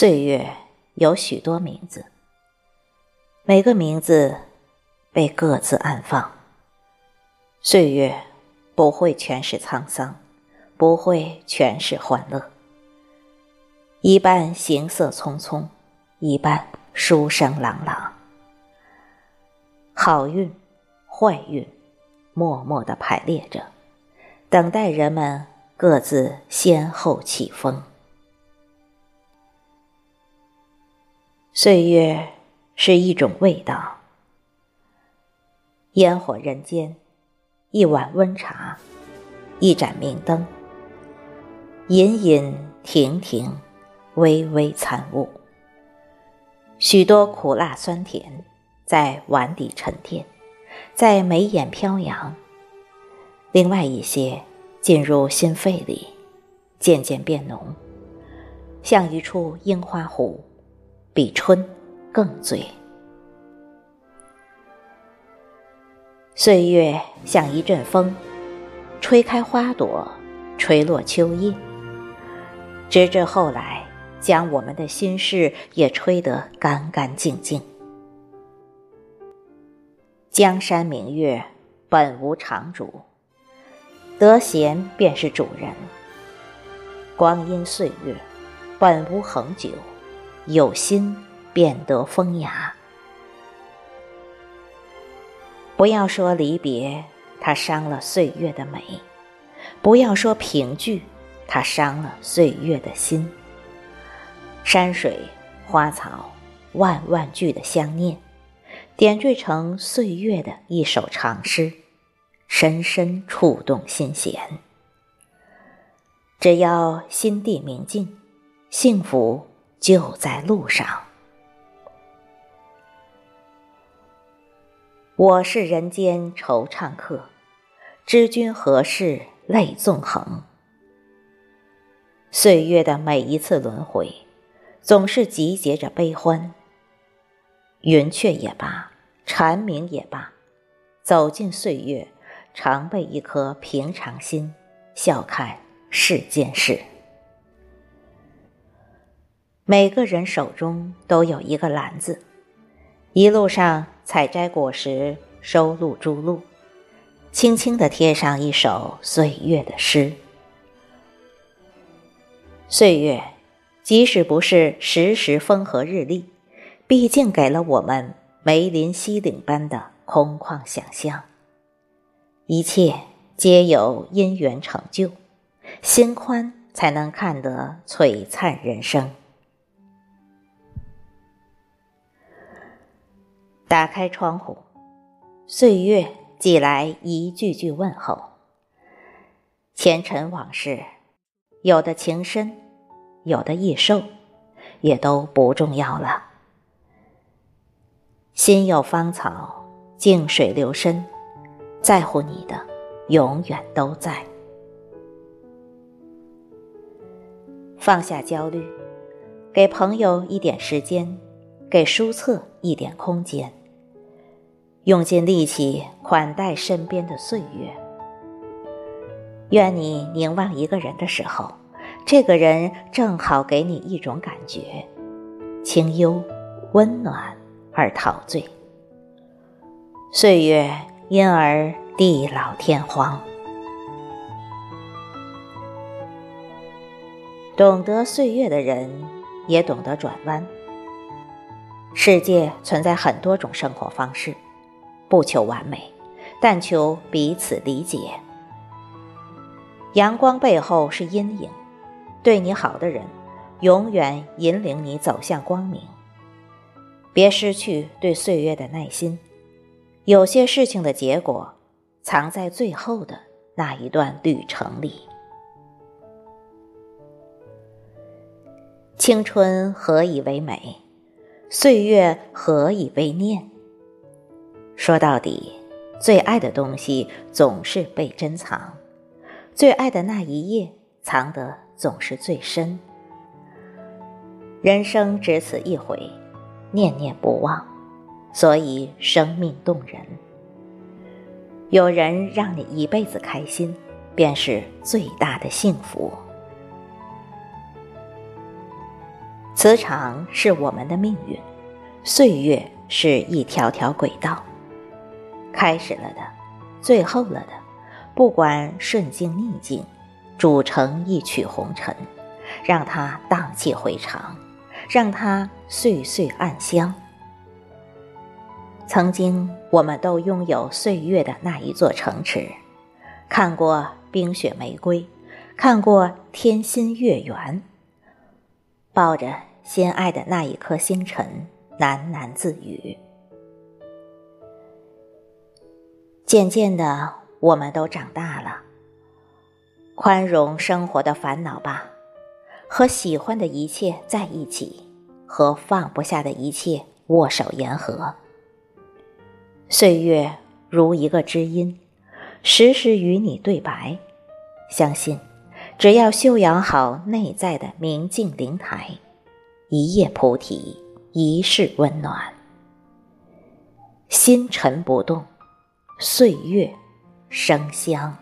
岁月有许多名字，每个名字被各自安放。岁月不会全是沧桑，不会全是欢乐，一半行色匆匆，一半书声朗朗。好运、坏运，默默的排列着，等待人们各自先后起风。岁月是一种味道，烟火人间，一碗温茶，一盏明灯，隐隐亭亭，微微参悟，许多苦辣酸甜在碗底沉淀，在眉眼飘扬。另外一些进入心肺里，渐渐变浓，像一处樱花湖。比春更醉，岁月像一阵风，吹开花朵，吹落秋叶，直至后来，将我们的心事也吹得干干净净。江山明月本无常主，得闲便是主人。光阴岁月本无恒久。有心便得风雅。不要说离别，它伤了岁月的美；不要说凭据，它伤了岁月的心。山水、花草、万万句的相念，点缀成岁月的一首长诗，深深触动心弦。只要心地明净，幸福。就在路上。我是人间惆怅客，知君何事泪纵横。岁月的每一次轮回，总是集结着悲欢。云雀也罢，蝉鸣也罢，走进岁月，常备一颗平常心，笑看世间事。每个人手中都有一个篮子，一路上采摘果实，收录珠露，轻轻地贴上一首岁月的诗。岁月，即使不是时时风和日丽，毕竟给了我们梅林西岭般的空旷想象。一切皆有因缘成就，心宽才能看得璀璨人生。打开窗户，岁月寄来一句句问候。前尘往事，有的情深，有的易瘦，也都不重要了。心有芳草，静水流深，在乎你的，永远都在。放下焦虑，给朋友一点时间，给书册一点空间。用尽力气款待身边的岁月。愿你凝望一个人的时候，这个人正好给你一种感觉：清幽、温暖而陶醉。岁月因而地老天荒。懂得岁月的人，也懂得转弯。世界存在很多种生活方式。不求完美，但求彼此理解。阳光背后是阴影，对你好的人，永远引领你走向光明。别失去对岁月的耐心，有些事情的结果，藏在最后的那一段旅程里。青春何以为美？岁月何以为念？说到底，最爱的东西总是被珍藏，最爱的那一页藏得总是最深。人生只此一回，念念不忘，所以生命动人。有人让你一辈子开心，便是最大的幸福。磁场是我们的命运，岁月是一条条轨道，开始了的，最后了的，不管顺境逆境，煮成一曲红尘，让它荡气回肠，让它岁岁暗香。曾经，我们都拥有岁月的那一座城池，看过冰雪玫瑰，看过天心月圆，抱着心爱的那一颗星辰，喃喃自语。渐渐的，我们都长大了，宽容生活的烦恼吧，和喜欢的一切在一起，和放不下的一切握手言和。岁月如一个知音，时时与你对白。相信，只要修养好内在的明镜灵台，一叶菩提，一世温暖。心沉不动，岁月生香。